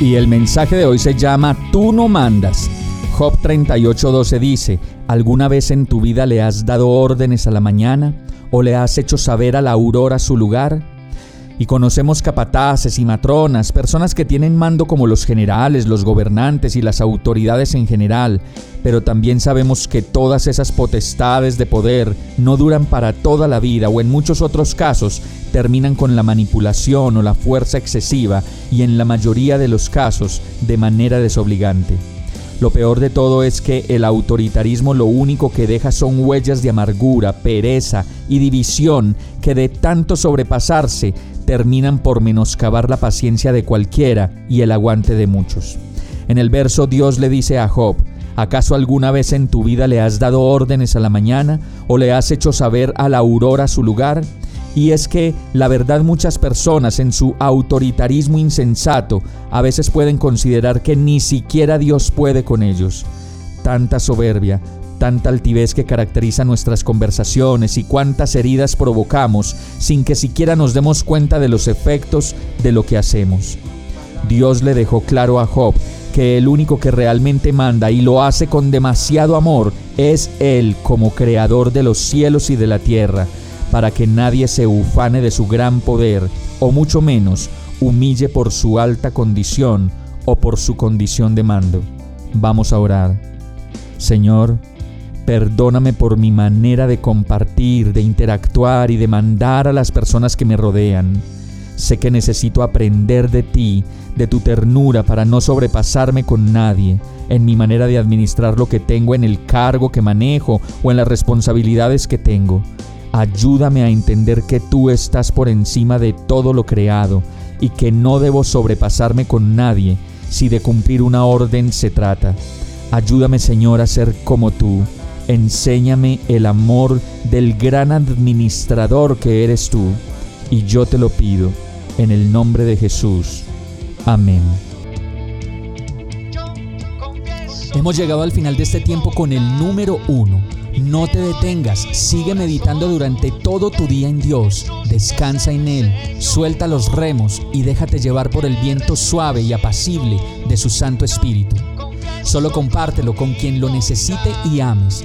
Y el mensaje de hoy se llama Tú no mandas. Job 38:12 dice, ¿alguna vez en tu vida le has dado órdenes a la mañana? o le has hecho saber a la aurora su lugar? Y conocemos capataces y matronas, personas que tienen mando como los generales, los gobernantes y las autoridades en general, pero también sabemos que todas esas potestades de poder no duran para toda la vida o en muchos otros casos terminan con la manipulación o la fuerza excesiva y en la mayoría de los casos de manera desobligante. Lo peor de todo es que el autoritarismo lo único que deja son huellas de amargura, pereza y división que de tanto sobrepasarse terminan por menoscabar la paciencia de cualquiera y el aguante de muchos. En el verso Dios le dice a Job, ¿acaso alguna vez en tu vida le has dado órdenes a la mañana o le has hecho saber a la aurora su lugar? Y es que la verdad muchas personas en su autoritarismo insensato a veces pueden considerar que ni siquiera Dios puede con ellos. Tanta soberbia, tanta altivez que caracteriza nuestras conversaciones y cuántas heridas provocamos sin que siquiera nos demos cuenta de los efectos de lo que hacemos. Dios le dejó claro a Job que el único que realmente manda y lo hace con demasiado amor es Él como creador de los cielos y de la tierra para que nadie se ufane de su gran poder, o mucho menos humille por su alta condición o por su condición de mando. Vamos a orar. Señor, perdóname por mi manera de compartir, de interactuar y de mandar a las personas que me rodean. Sé que necesito aprender de ti, de tu ternura, para no sobrepasarme con nadie en mi manera de administrar lo que tengo en el cargo que manejo o en las responsabilidades que tengo. Ayúdame a entender que tú estás por encima de todo lo creado y que no debo sobrepasarme con nadie si de cumplir una orden se trata. Ayúdame Señor a ser como tú. Enséñame el amor del gran administrador que eres tú. Y yo te lo pido en el nombre de Jesús. Amén. Hemos llegado al final de este tiempo con el número uno no te detengas, sigue meditando durante todo tu día en Dios, descansa en Él, suelta los remos y déjate llevar por el viento suave y apacible de su Santo Espíritu. Solo compártelo con quien lo necesite y ames.